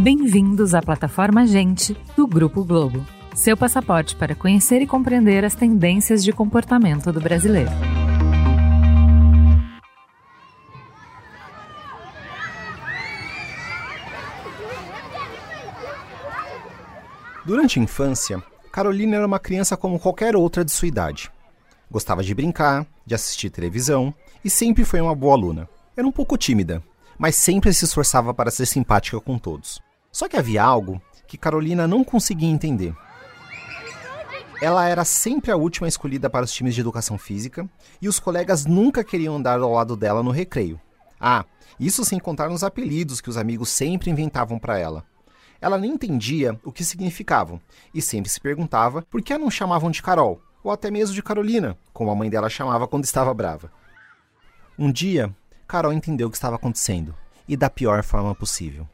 Bem-vindos à plataforma Gente do Grupo Globo, seu passaporte para conhecer e compreender as tendências de comportamento do brasileiro. Durante a infância, Carolina era uma criança como qualquer outra de sua idade. Gostava de brincar, de assistir televisão e sempre foi uma boa aluna. Era um pouco tímida, mas sempre se esforçava para ser simpática com todos. Só que havia algo que Carolina não conseguia entender. Ela era sempre a última escolhida para os times de educação física e os colegas nunca queriam andar ao lado dela no recreio. Ah, isso sem contar nos apelidos que os amigos sempre inventavam para ela. Ela nem entendia o que significavam e sempre se perguntava por que a não chamavam de Carol, ou até mesmo de Carolina, como a mãe dela chamava quando estava brava. Um dia, Carol entendeu o que estava acontecendo e da pior forma possível.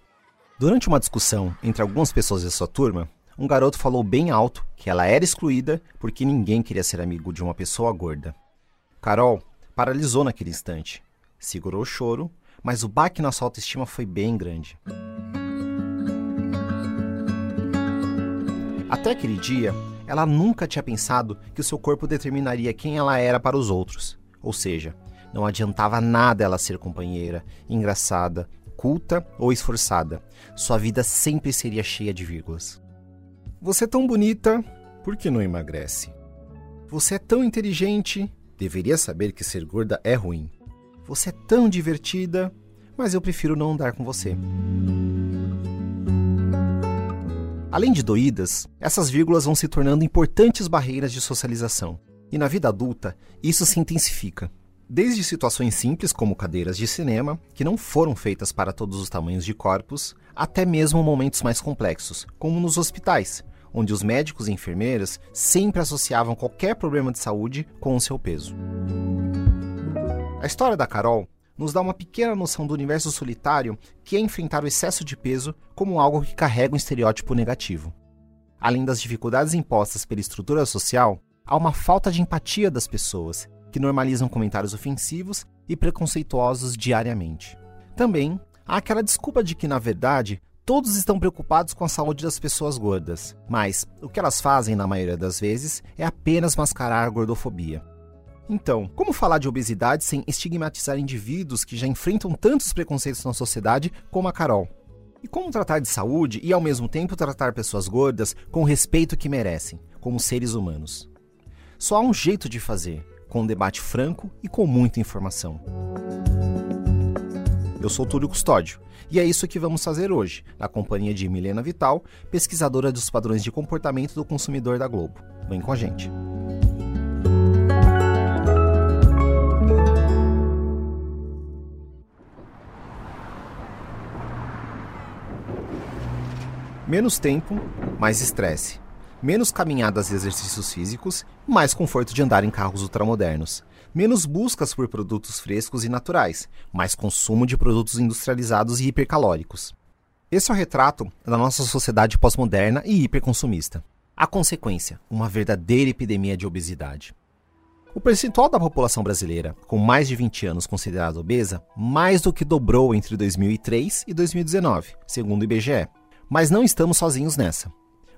Durante uma discussão entre algumas pessoas de sua turma, um garoto falou bem alto que ela era excluída porque ninguém queria ser amigo de uma pessoa gorda. Carol paralisou naquele instante. Segurou o choro, mas o baque na sua autoestima foi bem grande. Até aquele dia, ela nunca tinha pensado que o seu corpo determinaria quem ela era para os outros. Ou seja, não adiantava nada ela ser companheira, engraçada, culta ou esforçada. Sua vida sempre seria cheia de vírgulas. Você é tão bonita, por que não emagrece? Você é tão inteligente, deveria saber que ser gorda é ruim. Você é tão divertida, mas eu prefiro não andar com você. Além de doídas, essas vírgulas vão se tornando importantes barreiras de socialização. E na vida adulta, isso se intensifica. Desde situações simples como cadeiras de cinema, que não foram feitas para todos os tamanhos de corpos, até mesmo momentos mais complexos, como nos hospitais, onde os médicos e enfermeiras sempre associavam qualquer problema de saúde com o seu peso. A história da Carol nos dá uma pequena noção do universo solitário que é enfrentar o excesso de peso como algo que carrega um estereótipo negativo. Além das dificuldades impostas pela estrutura social, há uma falta de empatia das pessoas, que normalizam comentários ofensivos e preconceituosos diariamente. Também há aquela desculpa de que, na verdade, todos estão preocupados com a saúde das pessoas gordas, mas o que elas fazem, na maioria das vezes, é apenas mascarar a gordofobia. Então, como falar de obesidade sem estigmatizar indivíduos que já enfrentam tantos preconceitos na sociedade como a Carol? E como tratar de saúde e ao mesmo tempo tratar pessoas gordas com o respeito que merecem, como seres humanos? Só há um jeito de fazer, com um debate franco e com muita informação. Eu sou Túlio Custódio e é isso que vamos fazer hoje, na companhia de Milena Vital, pesquisadora dos padrões de comportamento do consumidor da Globo. Vem com a gente. Menos tempo, mais estresse. Menos caminhadas e exercícios físicos, mais conforto de andar em carros ultramodernos. Menos buscas por produtos frescos e naturais, mais consumo de produtos industrializados e hipercalóricos. Esse é o retrato da nossa sociedade pós-moderna e hiperconsumista. A consequência, uma verdadeira epidemia de obesidade. O percentual da população brasileira com mais de 20 anos considerada obesa mais do que dobrou entre 2003 e 2019, segundo o IBGE. Mas não estamos sozinhos nessa.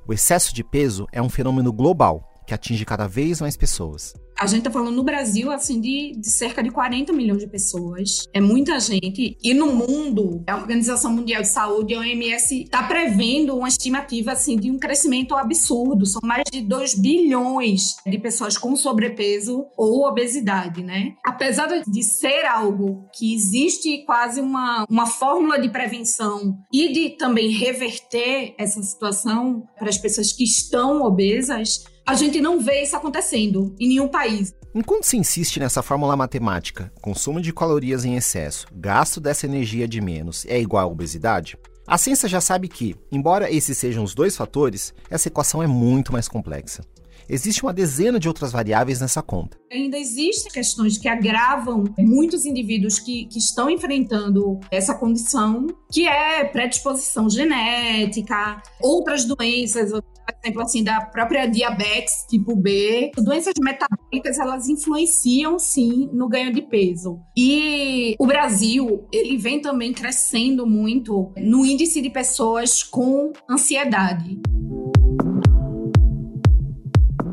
O excesso de peso é um fenômeno global que atinge cada vez mais pessoas. A gente está falando no Brasil, assim, de, de, cerca de 40 milhões de pessoas. É muita gente. E no mundo, a Organização Mundial de Saúde, a OMS, está prevendo uma estimativa, assim, de um crescimento absurdo. São mais de 2 bilhões de pessoas com sobrepeso ou obesidade, né? Apesar de ser algo que existe quase uma, uma fórmula de prevenção e de também reverter essa situação para as pessoas que estão obesas, a gente não vê isso acontecendo em nenhum país. Enquanto se insiste nessa fórmula matemática, consumo de calorias em excesso, gasto dessa energia de menos é igual à obesidade, a ciência já sabe que, embora esses sejam os dois fatores, essa equação é muito mais complexa. Existe uma dezena de outras variáveis nessa conta. Ainda existem questões que agravam muitos indivíduos que, que estão enfrentando essa condição, que é predisposição genética, outras doenças, por exemplo, assim, da própria diabetes tipo B. Doenças metabólicas, elas influenciam, sim, no ganho de peso. E o Brasil, ele vem também crescendo muito no índice de pessoas com ansiedade.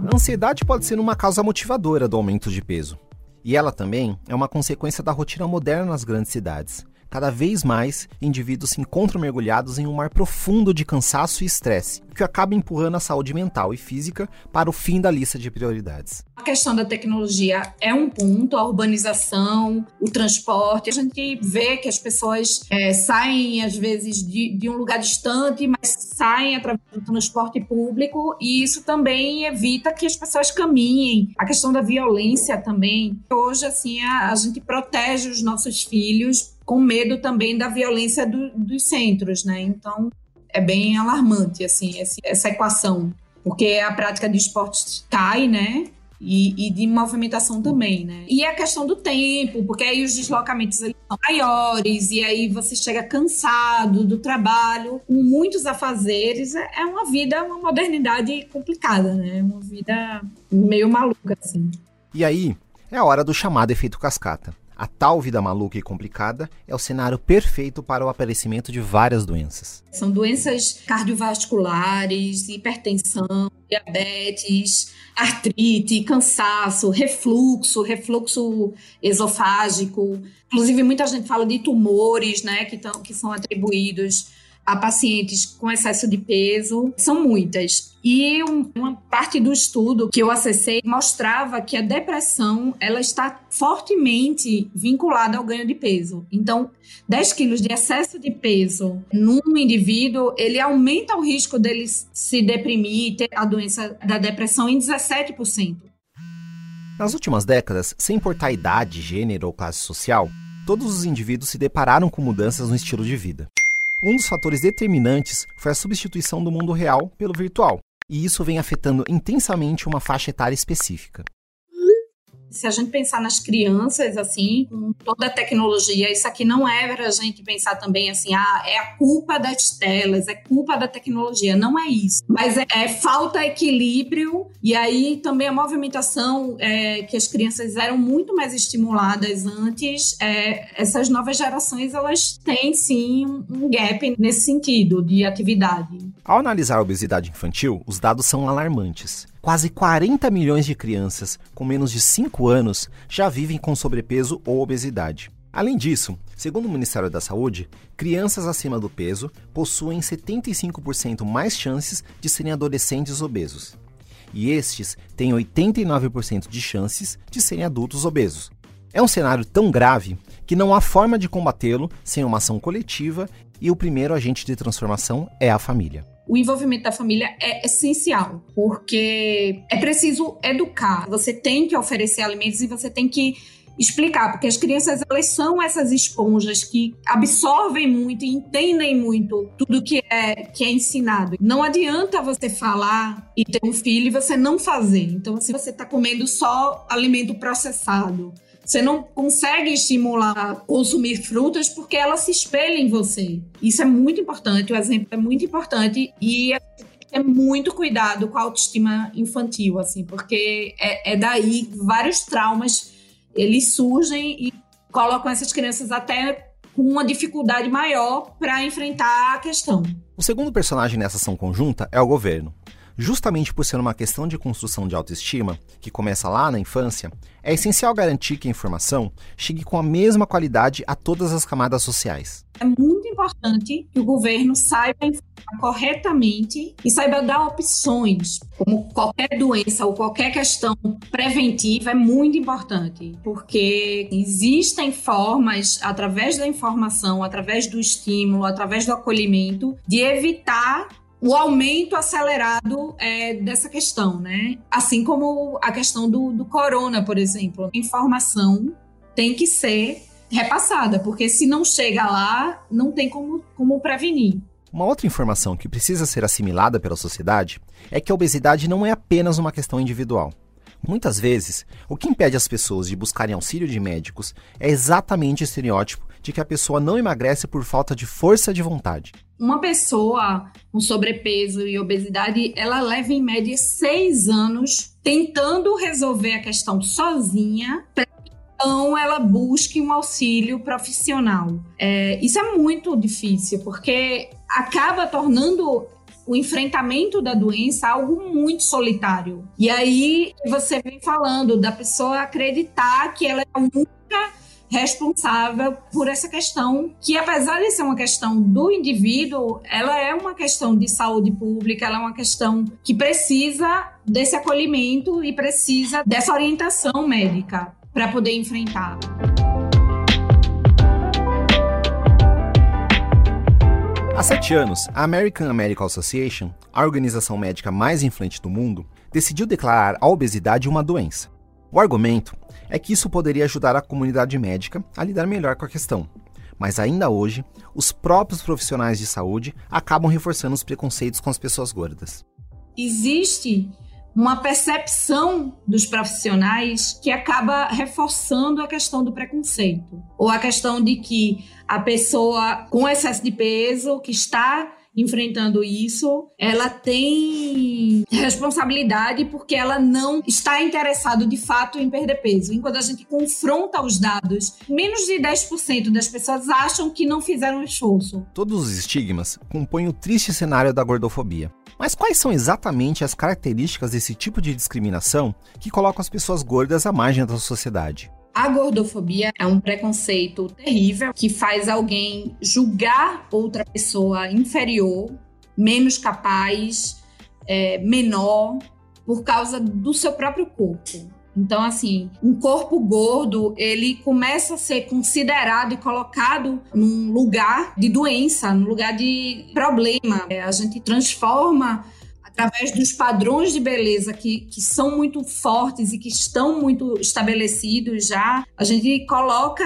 A ansiedade pode ser uma causa motivadora do aumento de peso. E ela também é uma consequência da rotina moderna nas grandes cidades. Cada vez mais, indivíduos se encontram mergulhados em um mar profundo de cansaço e estresse, o que acaba empurrando a saúde mental e física para o fim da lista de prioridades. A questão da tecnologia é um ponto, a urbanização, o transporte. A gente vê que as pessoas é, saem, às vezes, de, de um lugar distante, mas saem através do transporte público, e isso também evita que as pessoas caminhem. A questão da violência também. Hoje, assim, a, a gente protege os nossos filhos com medo também da violência do, dos centros, né? Então é bem alarmante assim essa, equação, porque a prática de esportes cai, né? E, e, de movimentação também, né? E a questão do tempo, porque aí os deslocamentos são maiores, e aí você chega cansado do trabalho, com muitos afazeres. É, é uma vida, uma modernidade complicada, né? Uma vida meio maluca, assim. E aí, é a hora do chamado efeito cascata. A tal vida maluca e complicada é o cenário perfeito para o aparecimento de várias doenças. São doenças cardiovasculares, hipertensão, diabetes, artrite, cansaço, refluxo, refluxo esofágico. Inclusive, muita gente fala de tumores, né, que, tão, que são atribuídos a pacientes com excesso de peso, são muitas. E um, uma parte do estudo que eu acessei mostrava que a depressão ela está fortemente vinculada ao ganho de peso. Então, 10 quilos de excesso de peso num indivíduo, ele aumenta o risco dele se deprimir e ter a doença da depressão em 17%. Nas últimas décadas, sem importar idade, gênero ou classe social, todos os indivíduos se depararam com mudanças no estilo de vida. Um dos fatores determinantes foi a substituição do mundo real pelo virtual, e isso vem afetando intensamente uma faixa etária específica se a gente pensar nas crianças, assim, com toda a tecnologia, isso aqui não é para a gente pensar também assim, ah, é a culpa das telas, é culpa da tecnologia. Não é isso. Mas é, é falta equilíbrio e aí também a movimentação é, que as crianças eram muito mais estimuladas antes. É, essas novas gerações, elas têm sim um gap nesse sentido de atividade. Ao analisar a obesidade infantil, os dados são alarmantes. Quase 40 milhões de crianças com menos de 5 anos já vivem com sobrepeso ou obesidade. Além disso, segundo o Ministério da Saúde, crianças acima do peso possuem 75% mais chances de serem adolescentes obesos. E estes têm 89% de chances de serem adultos obesos. É um cenário tão grave que não há forma de combatê-lo sem uma ação coletiva e o primeiro agente de transformação é a família o envolvimento da família é essencial, porque é preciso educar. Você tem que oferecer alimentos e você tem que explicar, porque as crianças elas são essas esponjas que absorvem muito e entendem muito tudo que é que é ensinado. Não adianta você falar e ter um filho e você não fazer. Então, se você está comendo só alimento processado, você não consegue estimular consumir frutas porque ela se espelha em você. Isso é muito importante, o exemplo é muito importante e é muito cuidado com a autoestima infantil, assim, porque é, é daí vários traumas eles surgem e colocam essas crianças até com uma dificuldade maior para enfrentar a questão. O segundo personagem nessa ação conjunta é o governo. Justamente por ser uma questão de construção de autoestima, que começa lá na infância, é essencial garantir que a informação chegue com a mesma qualidade a todas as camadas sociais. É muito importante que o governo saiba informar corretamente e saiba dar opções, como qualquer doença ou qualquer questão preventiva é muito importante, porque existem formas, através da informação, através do estímulo, através do acolhimento, de evitar o aumento acelerado é, dessa questão, né? Assim como a questão do, do corona, por exemplo. Informação tem que ser repassada, porque se não chega lá, não tem como, como prevenir. Uma outra informação que precisa ser assimilada pela sociedade é que a obesidade não é apenas uma questão individual. Muitas vezes, o que impede as pessoas de buscarem auxílio de médicos é exatamente o estereótipo de que a pessoa não emagrece por falta de força de vontade. Uma pessoa com sobrepeso e obesidade, ela leva em média seis anos tentando resolver a questão sozinha, então ela busque um auxílio profissional. É, isso é muito difícil, porque acaba tornando o enfrentamento da doença algo muito solitário. E aí você vem falando da pessoa acreditar que ela é a única responsável por essa questão, que apesar de ser uma questão do indivíduo, ela é uma questão de saúde pública, ela é uma questão que precisa desse acolhimento e precisa dessa orientação médica para poder enfrentar. Há sete anos, a American Medical Association, a organização médica mais influente do mundo, decidiu declarar a obesidade uma doença. O argumento é que isso poderia ajudar a comunidade médica a lidar melhor com a questão. Mas ainda hoje, os próprios profissionais de saúde acabam reforçando os preconceitos com as pessoas gordas. Existe uma percepção dos profissionais que acaba reforçando a questão do preconceito, ou a questão de que a pessoa com excesso de peso que está enfrentando isso, ela tem responsabilidade porque ela não está interessado de fato em perder peso. Enquanto a gente confronta os dados, menos de 10% das pessoas acham que não fizeram esforço. Todos os estigmas compõem o triste cenário da gordofobia. Mas quais são exatamente as características desse tipo de discriminação que colocam as pessoas gordas à margem da sociedade? A gordofobia é um preconceito terrível que faz alguém julgar outra pessoa inferior, menos capaz, é, menor, por causa do seu próprio corpo. Então, assim, um corpo gordo, ele começa a ser considerado e colocado num lugar de doença, num lugar de problema. É, a gente transforma através dos padrões de beleza que, que são muito fortes e que estão muito estabelecidos já, a gente coloca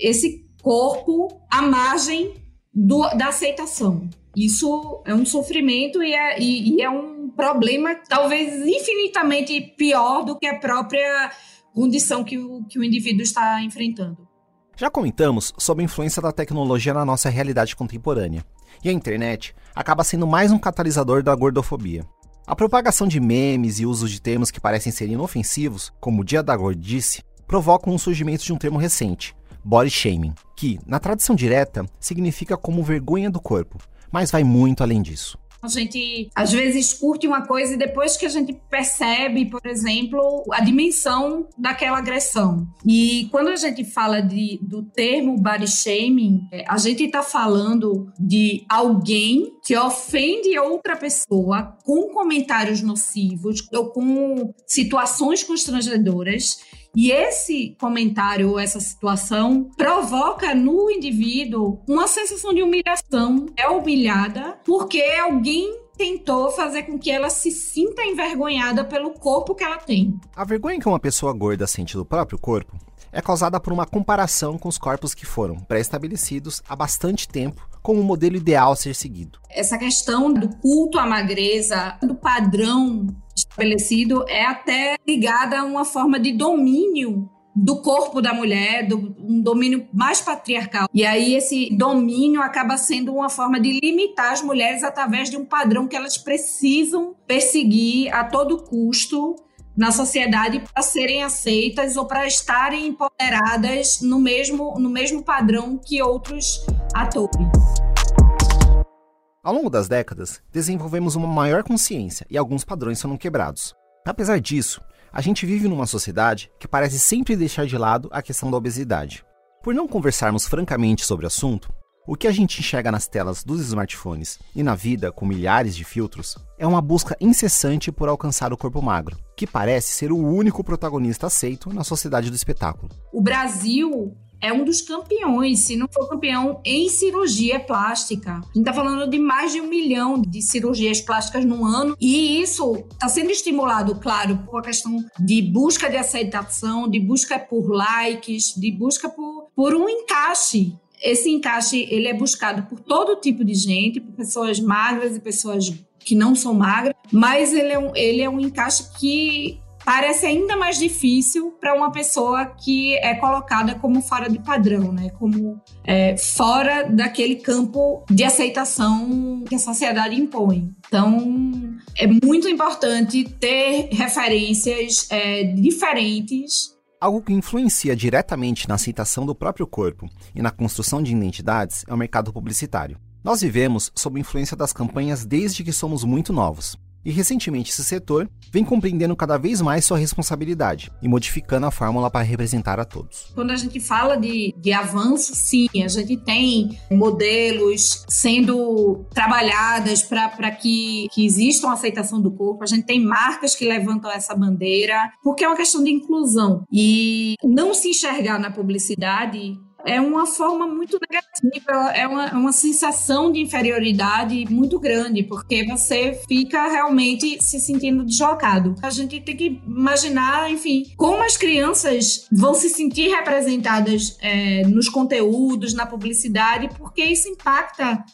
esse corpo à margem do, da aceitação. Isso é um sofrimento e é, e, e é um problema talvez infinitamente pior do que a própria condição que o, que o indivíduo está enfrentando. Já comentamos sobre a influência da tecnologia na nossa realidade contemporânea, e a internet acaba sendo mais um catalisador da gordofobia. A propagação de memes e uso de termos que parecem ser inofensivos, como o Dia da Gordice, provocam o surgimento de um termo recente, body shaming, que, na tradução direta, significa como vergonha do corpo, mas vai muito além disso. A gente às vezes curte uma coisa e depois que a gente percebe, por exemplo, a dimensão daquela agressão. E quando a gente fala de, do termo body shaming, é, a gente está falando de alguém que ofende outra pessoa com comentários nocivos ou com situações constrangedoras e esse comentário ou essa situação provoca no indivíduo uma sensação de humilhação. É humilhada porque alguém tentou fazer com que ela se sinta envergonhada pelo corpo que ela tem. A vergonha que uma pessoa gorda sente do próprio corpo é causada por uma comparação com os corpos que foram pré-estabelecidos há bastante tempo como o modelo ideal a ser seguido. Essa questão do culto à magreza, do padrão estabelecido, é até ligada a uma forma de domínio do corpo da mulher, do, um domínio mais patriarcal. E aí esse domínio acaba sendo uma forma de limitar as mulheres através de um padrão que elas precisam perseguir a todo custo na sociedade para serem aceitas ou para estarem empoderadas no mesmo, no mesmo padrão que outros atores. Ao longo das décadas, desenvolvemos uma maior consciência e alguns padrões foram quebrados. Apesar disso, a gente vive numa sociedade que parece sempre deixar de lado a questão da obesidade. Por não conversarmos francamente sobre o assunto, o que a gente enxerga nas telas dos smartphones e na vida com milhares de filtros é uma busca incessante por alcançar o corpo magro, que parece ser o único protagonista aceito na sociedade do espetáculo. O Brasil é um dos campeões, se não for campeão, em cirurgia plástica. A gente está falando de mais de um milhão de cirurgias plásticas no ano, e isso está sendo estimulado, claro, por a questão de busca de aceitação, de busca por likes, de busca por, por um encaixe esse encaixe ele é buscado por todo tipo de gente, por pessoas magras e pessoas que não são magras, mas ele é um, ele é um encaixe que parece ainda mais difícil para uma pessoa que é colocada como fora de padrão, né? Como é, fora daquele campo de aceitação que a sociedade impõe. Então, é muito importante ter referências é, diferentes Algo que influencia diretamente na aceitação do próprio corpo e na construção de identidades é o mercado publicitário. Nós vivemos sob influência das campanhas desde que somos muito novos. E recentemente esse setor vem compreendendo cada vez mais sua responsabilidade e modificando a fórmula para representar a todos. Quando a gente fala de, de avanço, sim, a gente tem modelos sendo trabalhadas para que, que exista uma aceitação do corpo, a gente tem marcas que levantam essa bandeira, porque é uma questão de inclusão. E não se enxergar na publicidade é uma forma muito negativa, é uma, é uma sensação de inferioridade muito grande, porque você fica realmente se sentindo deslocado. A gente tem que imaginar, enfim, como as crianças vão se sentir representadas é, nos conteúdos, na publicidade, porque isso impacta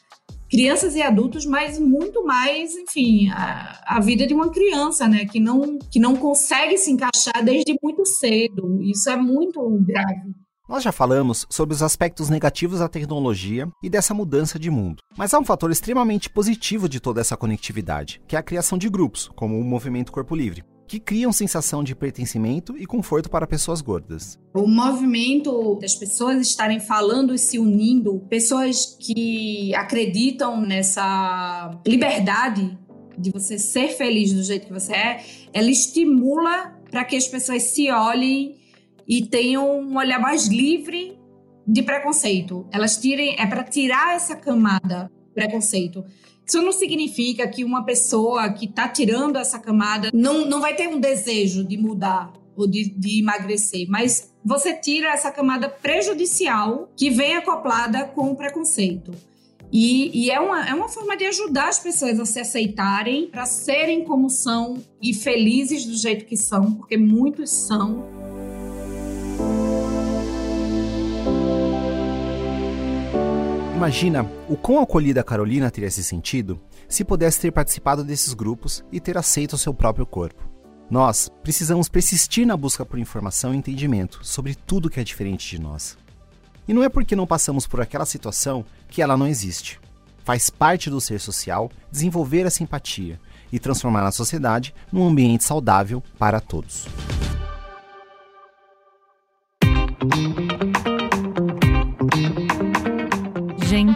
crianças e adultos, mas muito mais, enfim, a, a, vida de uma criança, né, que não, que não consegue se encaixar desde muito cedo. Isso é muito grave. Nós já falamos sobre os aspectos negativos da tecnologia e dessa mudança de mundo. Mas há um fator extremamente positivo de toda essa conectividade, que é a criação de grupos, como o Movimento Corpo Livre, que criam sensação de pertencimento e conforto para pessoas gordas. O movimento das pessoas estarem falando e se unindo, pessoas que acreditam nessa liberdade de você ser feliz do jeito que você é, ela estimula para que as pessoas se olhem e tenham um olhar mais livre de preconceito. Elas tirem, é para tirar essa camada preconceito. Isso não significa que uma pessoa que está tirando essa camada não, não vai ter um desejo de mudar ou de, de emagrecer, mas você tira essa camada prejudicial que vem acoplada com o preconceito. E, e, é, uma, é uma forma de ajudar as pessoas a se aceitarem, para serem como são e felizes do jeito que são, porque muitos são. Imagina o quão acolhida a Carolina teria se sentido se pudesse ter participado desses grupos e ter aceito o seu próprio corpo. Nós precisamos persistir na busca por informação e entendimento sobre tudo que é diferente de nós. E não é porque não passamos por aquela situação que ela não existe. Faz parte do ser social desenvolver a simpatia e transformar a sociedade num ambiente saudável para todos.